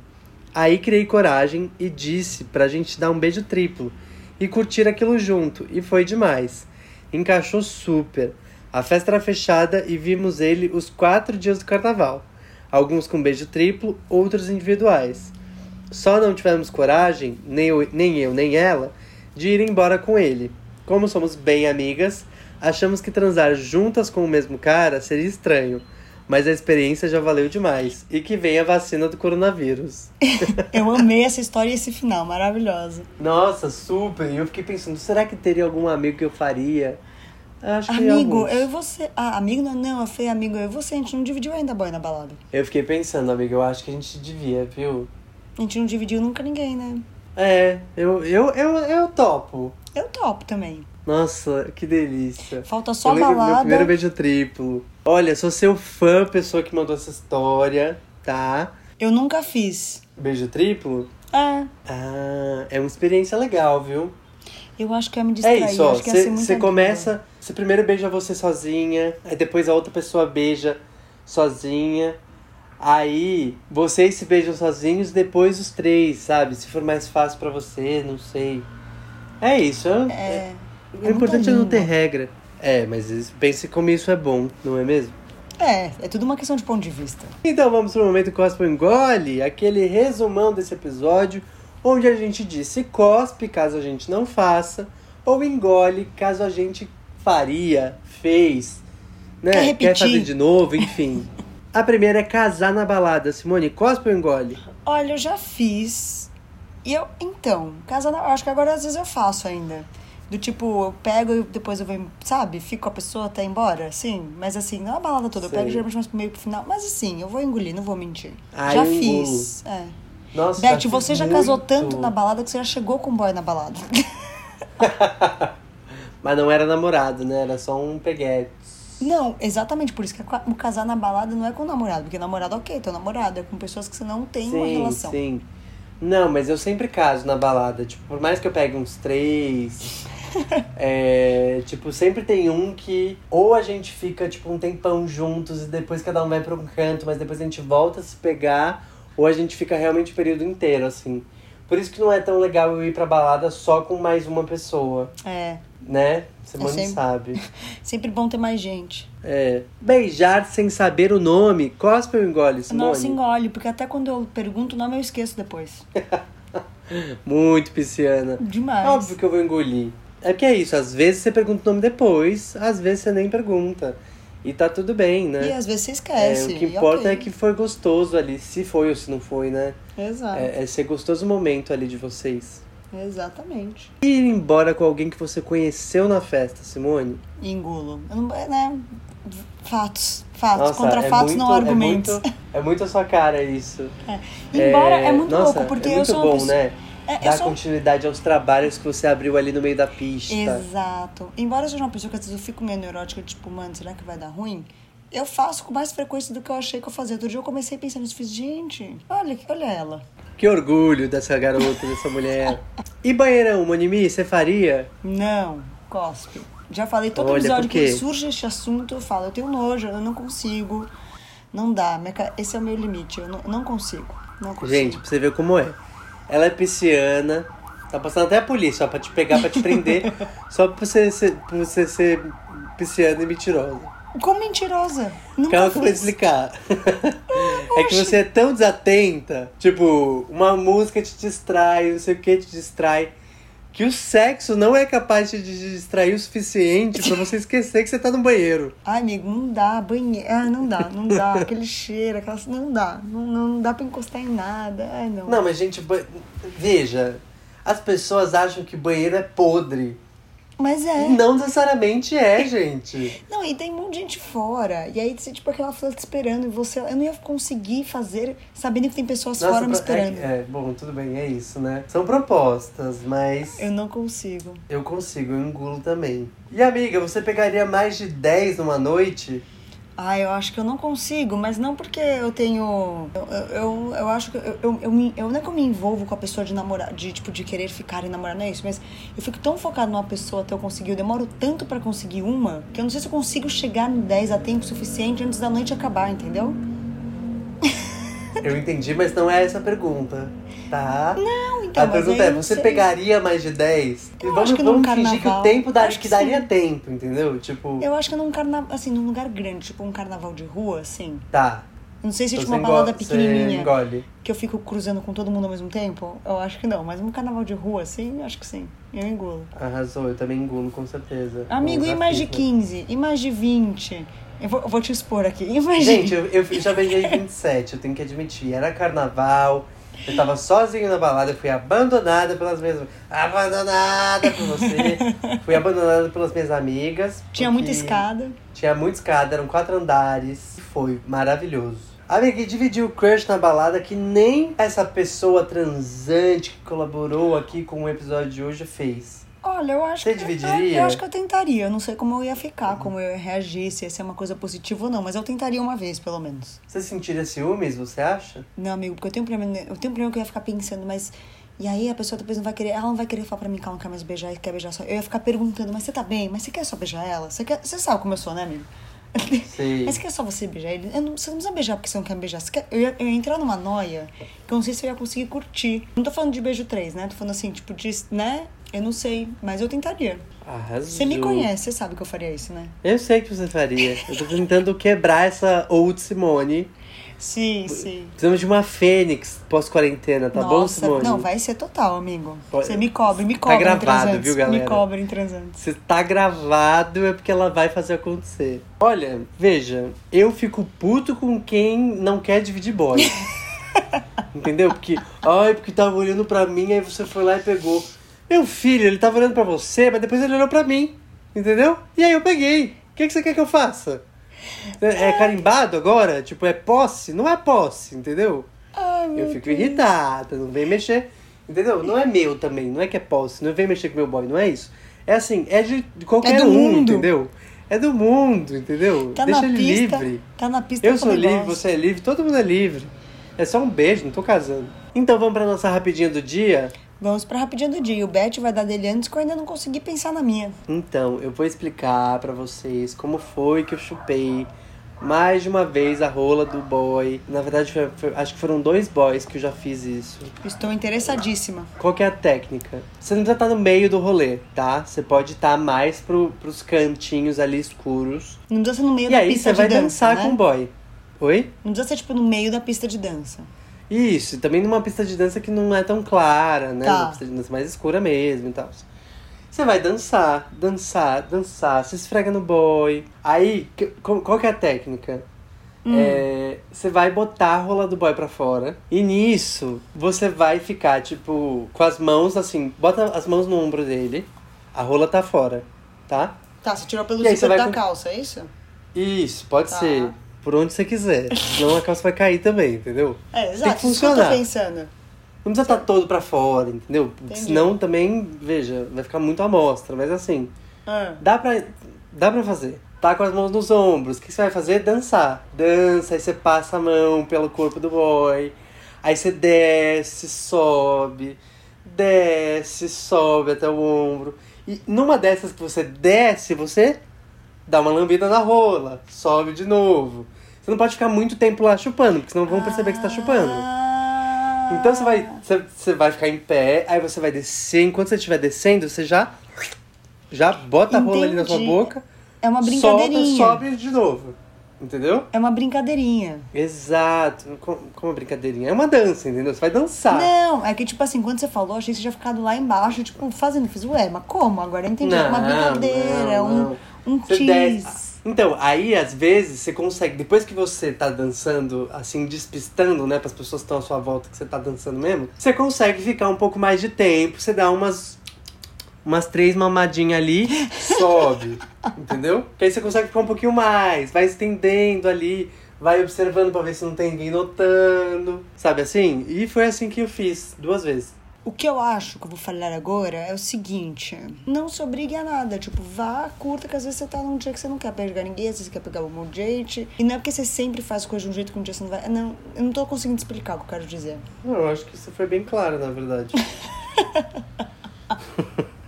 Aí criei coragem e disse pra gente dar um beijo triplo e curtir aquilo junto, e foi demais. Encaixou super. A festa era fechada e vimos ele os quatro dias do carnaval. Alguns com beijo triplo, outros individuais. Só não tivemos coragem, nem eu, nem eu nem ela, de ir embora com ele. Como somos bem amigas, achamos que transar juntas com o mesmo cara seria estranho. Mas a experiência já valeu demais. E que vem a vacina do coronavírus. (laughs) Eu amei essa história e esse final, maravilhosa. Nossa, super! E eu fiquei pensando, será que teria algum amigo que eu faria? Acho que Amigo, alguns. eu e você. Ah, amigo não, não, eu falei amigo, eu e você, a gente não dividiu ainda boy na balada. Eu fiquei pensando, amigo, eu acho que a gente devia, viu? A gente não dividiu nunca ninguém, né? É, eu, eu, eu, eu topo. Eu topo também. Nossa, que delícia. Falta só eu do meu balada. primeiro beijo triplo. Olha, sou seu fã, pessoa que mandou essa história, tá? Eu nunca fiz. Beijo triplo? É, Ah, é uma experiência legal, viu? eu acho que ia me É distrair. isso, ó. Você começa. Você primeiro beija você sozinha, aí depois a outra pessoa beija sozinha. Aí vocês se beijam sozinhos, depois os três, sabe? Se for mais fácil pra você, não sei. É isso. É, É. o importante é não ter regra. É, mas pense como isso é bom, não é mesmo? É, é tudo uma questão de ponto de vista. Então vamos pro momento Cospe Engole, aquele resumão desse episódio, onde a gente diz se cospe caso a gente não faça, ou engole caso a gente faria, fez, né? Quer repetir. fazer de novo, enfim. (laughs) a primeira é casar na balada. Simone, cospe ou engole? Olha, eu já fiz. E eu, então, casa na, acho que agora às vezes eu faço ainda. Do tipo, eu pego e depois eu venho, sabe? Fico com a pessoa até ir embora, assim. Mas assim, não é a balada toda. Eu Sei. pego geralmente mais pro meio pro final. Mas assim, eu vou engolir, não vou mentir. Ah, já eu fiz. É. Nossa, Beth, fiz você já casou muito. tanto na balada que você já chegou com um boy na balada. (laughs) Mas não era namorado, né? Era só um peguete. Não, exatamente por isso que o casar na balada não é com o namorado. Porque namorado, ok, teu namorado. É com pessoas que você não tem uma Sim, relação. sim. Não, mas eu sempre caso na balada. Tipo, por mais que eu pegue uns três. (laughs) é, tipo, sempre tem um que ou a gente fica, tipo, um tempão juntos e depois cada um vai pra um canto, mas depois a gente volta a se pegar, ou a gente fica realmente o período inteiro, assim. Por isso que não é tão legal eu ir pra balada só com mais uma pessoa, É. né? Simone sempre- sabe. (laughs) Sempre bom ter mais gente. É. Beijar sem saber o nome. Cospe ou engole, Simone? Nossa, engole, porque até quando eu pergunto o nome eu esqueço depois. (laughs) Muito pisciana. Demais. Óbvio que eu vou engolir. É que é isso, às vezes você pergunta o nome depois, às vezes você nem pergunta. E tá tudo bem, E né? às vezes você É, esquece. o que e importa ok. é que foi gostoso ali, se foi ou se não foi, né? Exato. É, é ser gostoso o momento ali de vocês. Exatamente. Ir embora com alguém que você conheceu na festa, Simone. Engulo. Eu não, né? Fatos. Fatos. Nossa, Contra é fatos, muito, não argumentos. É muito, é muito a sua cara isso. Embora é, muito nossa, louco, porque é eu muito sou uma bom, pessoa. né? É, eu Dar sou- continuidade aos trabalhos que você abriu ali no meio da pista. Exato. Embora eu seja uma pessoa que às vezes eu fico meio neurótica, tipo, mano, será que vai dar ruim? Eu faço com mais frequência do que eu achei que eu fazia. Outro dia eu comecei pensando nisso, fiz, gente, olha, olha ela. Que orgulho dessa garota, dessa mulher. E banheirão, Monimi, você faria? Não, cospe. Já falei todo Olha, episódio que surge este assunto, eu falo, eu tenho nojo, eu não consigo. Não dá, esse é o meu limite, eu não, não consigo. Não consigo. Gente, pra você ver como é. Ela é pisciana, tá passando até a polícia, ó, pra te pegar, pra te prender, (laughs) só pra você ser, pra você ser pisciana e mentirosa. Como mentirosa. Nunca Calma que eu vou explicar. é que você é tão desatenta. Tipo, uma música te distrai, não sei o que te distrai. Que o sexo não é capaz de te distrair o suficiente pra você esquecer que você tá no banheiro. Ai, amigo, não dá, banheiro. Ah, não dá, não dá. (laughs) Aquele cheiro, aquelas. Não dá. Não, não dá pra encostar em nada. Ai, não. Não, mas gente, ba- veja. As pessoas acham que banheiro é podre. Mas é. não necessariamente é, (laughs) gente. Não, e tem um monte de gente fora. E aí, você, tipo, aquela fila te esperando. E você. Eu não ia conseguir fazer sabendo que tem pessoas Nossa, fora me pro- esperando. É, é, bom, tudo bem, é isso, né? São propostas, mas Eu não consigo. eu consigo, eu engulo também. E amiga, você pegaria mais de 10 numa noite? Ah, eu acho que eu não consigo, mas não porque eu tenho. Eu, eu, eu, acho que. Eu, eu, eu, eu não é que eu me envolvo com a pessoa de namorar, de tipo, de querer ficar e namorar, não é isso, mas eu fico tão focado numa pessoa até eu conseguir. Eu demoro tanto pra conseguir uma que eu não sei se eu consigo chegar no 10 a tempo suficiente antes da noite acabar, entendeu? Eu entendi, mas não é essa a pergunta, tá? Não, então. é, eu não você sei. pegaria mais de 10? Eu e vamos, acho que vamos fingir que o carnaval- tempo acho que que daria tempo, entendeu? Tipo, Eu acho que num carnaval, assim, num lugar grande, tipo um carnaval de rua, assim. tá. Não sei se é Então tipo uma balada pequenininha engole. que eu fico cruzando com todo mundo ao mesmo tempo. Eu acho que não, mas um carnaval de rua, assim, eu acho que sim. Eu engulo. Arrasou, eu também engulo, com certeza. Amigo, Bom, e mais de fiz, né? 15? E mais de 20? Eu vou, eu vou te expor aqui. (laughs) De Gente, eu, eu já beijei 27, eu tenho que admitir. Era carnaval, eu tava sozinho na balada, eu fui abandonada pelas minhas. Abandonada por você. (laughs) fui abandonada pelas minhas amigas. Tinha muita escada. Tinha muita escada, eram quatro andares. Foi maravilhoso. Amiga, e dividiu o crush na balada que nem essa pessoa transante que colaborou aqui com o episódio de hoje fez. Olha, eu acho Você que. dividiria? Eu, eu acho que eu tentaria. Eu não sei como eu ia ficar, como eu ia reagir, se ia ser uma coisa positiva ou não, mas eu tentaria uma vez, pelo menos. Você sentiria ciúmes, você acha? Não, amigo, porque eu tenho um problema. Eu tenho um problema que eu ia ficar pensando, mas. E aí a pessoa depois não vai querer. Ela não vai querer falar pra mim que ela não quer mais beijar e quer beijar só. Eu ia ficar perguntando, mas você tá bem? Mas você quer só beijar ela? Você, quer... você sabe como eu sou, né, amigo? Sei. (laughs) Mas quer só você beijar ele? Eu não, você não precisa beijar porque você não quer beijar. Você quer- eu, ia, eu ia entrar numa noia que eu não sei se eu ia conseguir curtir. Não tô falando de beijo 3, né? Tô falando assim, tipo, de, né? Eu não sei, mas eu tentaria. Arrasou. Você me conhece, você sabe que eu faria isso, né? Eu sei que você faria. Eu tô tentando quebrar essa old Simone. Sim, sim. Precisamos de uma fênix pós-quarentena, tá bom, Nossa, Simone? não, vai ser total, amigo. Você me cobre, me Tá cobre em gravado, viu, galera? Me cobre em transantes. Se tá gravado é porque ela vai fazer acontecer. Olha, veja, eu fico puto com quem não quer dividir boy. (laughs) Entendeu? Porque, ai, porque tava olhando pra mim, aí você foi lá e pegou. Meu filho, ele tava olhando pra você, mas depois ele olhou pra mim. Entendeu? E aí eu peguei. O que, que você quer que eu faça? É é carimbado agora? Tipo, é posse? Não é posse, entendeu? Ai, Eu fico Deus. irritada, não vem mexer. Entendeu? Não é meu também, não é que é posse, não vem mexer com meu boy, não é isso. É assim, é de de qualquer É do um, mundo. entendeu? É do mundo, entendeu? Tá Deixa na ele pista. livre. Tá na pista Eu sou livre, negócio. você é livre, todo mundo é livre. É só um beijo, não tô casando. Então vamos pra nossa rapidinha do dia? Vamos pra rapidinho do dia. O Bet vai dar dele antes que eu ainda não consegui pensar na minha. Então, eu vou explicar pra vocês como foi que eu chupei mais de uma vez a rola do boy. Na verdade, foi- foi- acho que foram dois boys que eu já fiz isso. Estou interessadíssima. Qual que é a técnica? Você não precisa estar no meio do rolê, tá? Você pode estar mais pro, pros cantinhos ali escuros. Não precisa ser no meio e da aí pista você vai de dança, dançar né? com o boy. Oi? Não precisa ser, tipo, no meio da pista de dança. Isso, também numa pista de dança que não é tão clara, né? Tá. Uma pista de dança mais escura mesmo e tal. Você vai dançar, dançar, dançar, se esfrega no boy. Aí, qual que é a técnica? Hum. É, você vai botar a rola do boy pra fora. E nisso, você vai ficar, tipo, com as mãos assim, bota as mãos no ombro dele. A rola tá fora, tá? Tá, você tirou pelo você zíper da com- calça, é isso? Isso, pode Tá. ser. Por onde você quiser. Senão a calça vai cair também, entendeu? É, que exato. Isso que eu tô funcionar. pensando. Não precisa estar todo pra fora, entendeu? Entendi. senão também, veja, vai ficar muito à mostra. Mas assim, Ah, dá pra, dá pra fazer. Tá com as mãos nos ombros. O que você vai fazer? Dançar. Dança, aí você passa a mão pelo corpo do boy. Aí você desce, sobe. Desce, sobe até o ombro. E numa dessas que você desce, você dá uma lambida na rola. Sobe de novo. Você não pode ficar muito tempo lá chupando, porque senão vão perceber que você tá chupando. Ah. Então você vai, você, você vai ficar em pé, aí você vai descer. Enquanto você estiver descendo, você já, já bota a rola ali na sua boca, É uma solta, brincadeirinha. sobe de novo. Entendeu? É uma brincadeirinha. Exato. Com- Como brincadeirinha? É uma dança, entendeu? Você vai dançar. Não, é que tipo assim, quando você falou, achei que você tinha ficado lá embaixo, tipo, fazendo. Eu Fiz, ué, mas como? Agora eu entendi. é uma Não, brincadeira, não, um, não. um Você tease. desce. Então, aí às vezes você consegue, depois que você tá dançando, assim, despistando, né, pras pessoas que estão à sua volta que você tá dançando mesmo, você consegue ficar um pouco mais de tempo, você dá umas. Umas três mamadinhas ali, (laughs) sobe, entendeu? Que aí você consegue ficar um pouquinho mais, vai estendendo ali, vai observando pra ver se não tem ninguém notando, sabe assim? E foi assim que eu fiz, duas vezes. O que eu acho que eu vou falar agora é o seguinte: não se obrigue a nada. Tipo, vá, curta, que às vezes você tá num dia que você não quer pegar ninguém, às vezes você quer pegar um monte de gente. E não é porque você sempre faz coisa de um jeito que um dia você não vai. Não, eu não tô conseguindo explicar o que eu quero dizer. Não, eu acho que isso foi bem claro, na verdade. (laughs)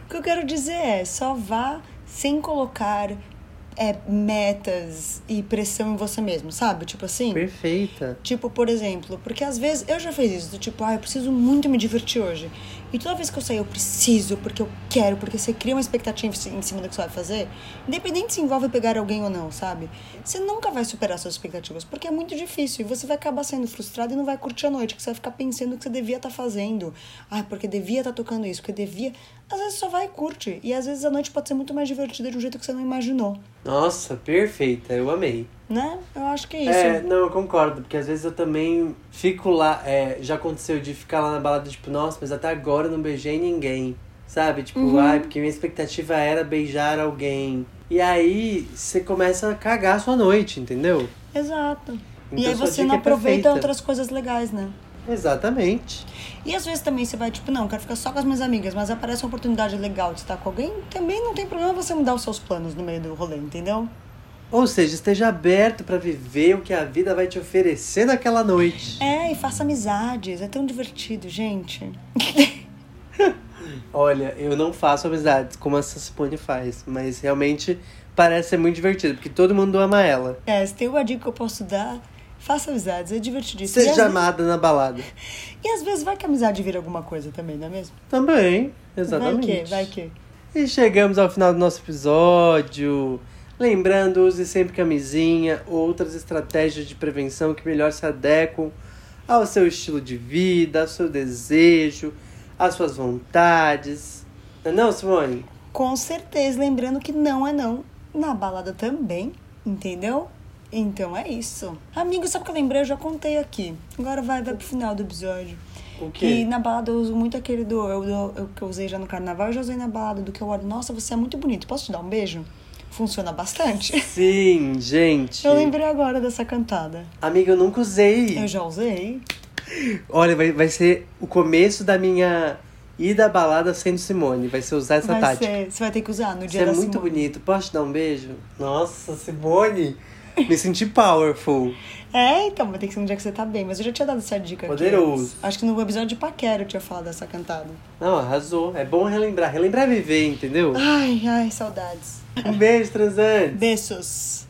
O que eu quero dizer é, só vá sem colocar é, metas e pressão em você mesmo, sabe? Tipo assim. Perfeita. Tipo, por exemplo, porque às vezes eu já fiz isso, do tipo, ah, eu preciso muito me divertir hoje. E toda vez que eu sair, eu preciso, porque eu quero, porque você cria uma expectativa em cima do que você vai fazer, independente se envolve pegar alguém ou não, sabe? Você nunca vai superar suas expectativas, porque é muito difícil. E você vai acabar sendo frustrado e não vai curtir a noite, que você vai ficar pensando o que você devia estar fazendo. Ah, porque devia estar tocando isso, porque devia. Às vezes só vai e curte. E às vezes a noite pode ser muito mais divertida de um jeito que você não imaginou. Nossa, perfeita, eu amei. Né? Eu acho que é isso. É, não, eu concordo, porque às vezes eu também fico lá, é, já aconteceu de ficar lá na balada, tipo, nossa, mas até agora eu não beijei ninguém, sabe? Tipo, Uhum. ai, porque minha expectativa era beijar alguém. E aí você começa a cagar a sua noite, entendeu? Exato. e Então aí sua você não é aproveita perfeita. outras coisas legais, né? Exatamente. E às vezes também você vai, tipo, não, quero ficar só com as minhas amigas, mas aparece uma oportunidade legal de estar com alguém, também não tem problema você mudar os seus planos no meio do rolê, entendeu? Ou seja, esteja aberto pra viver o que a vida vai te oferecer naquela noite. É, e faça amizades, é tão divertido, gente. (laughs) Olha, eu não faço amizades como essa Simone faz, mas realmente parece ser muito divertido, porque todo mundo ama ela. É, se tem uma dica que eu posso dar, faça amizades, é divertidíssimo. Seja amada na balada. (laughs) e às vezes vai que a amizade vira alguma coisa também, não é mesmo? Também, exatamente. Vai que, vai que. E chegamos ao final do nosso episódio. Lembrando, use sempre camisinha, outras estratégias de prevenção que melhor se adequam ao seu estilo de vida, ao seu desejo, às suas vontades. Não é não, Simone? Com certeza, lembrando que não é não. Na balada também, entendeu? Então é isso. Amigo, sabe o que eu lembrei? Eu já contei aqui. Agora vai, vai pro final do episódio. O quê? na balada eu uso muito aquele do. Eu, eu, eu- que eu usei já no carnaval, eu já usei na balada do que eu olho. Nossa, você é muito bonito. Posso te dar um beijo? Funciona bastante. Sim, gente. Eu lembrei agora dessa cantada. Amiga, eu nunca usei. Eu já usei. Olha, vai, vai ser o começo da minha ida à balada sendo Simone. Vai ser usar essa Vai tática. ser, você vai ter que usar no Você dia é da muito Simone. bonito. Posso te dar um beijo? Nossa, Simone. Me senti powerful. É, então, vai ter que ser um dia que você tá bem. Mas eu já tinha dado essa dica aqui. Poderoso. antes. Acho que no episódio de Paquera eu tinha falado dessa cantada. Não, arrasou. É bom relembrar. Relembrar é viver, entendeu? Ai, ai, saudades. Um beijo, transante. Beijos.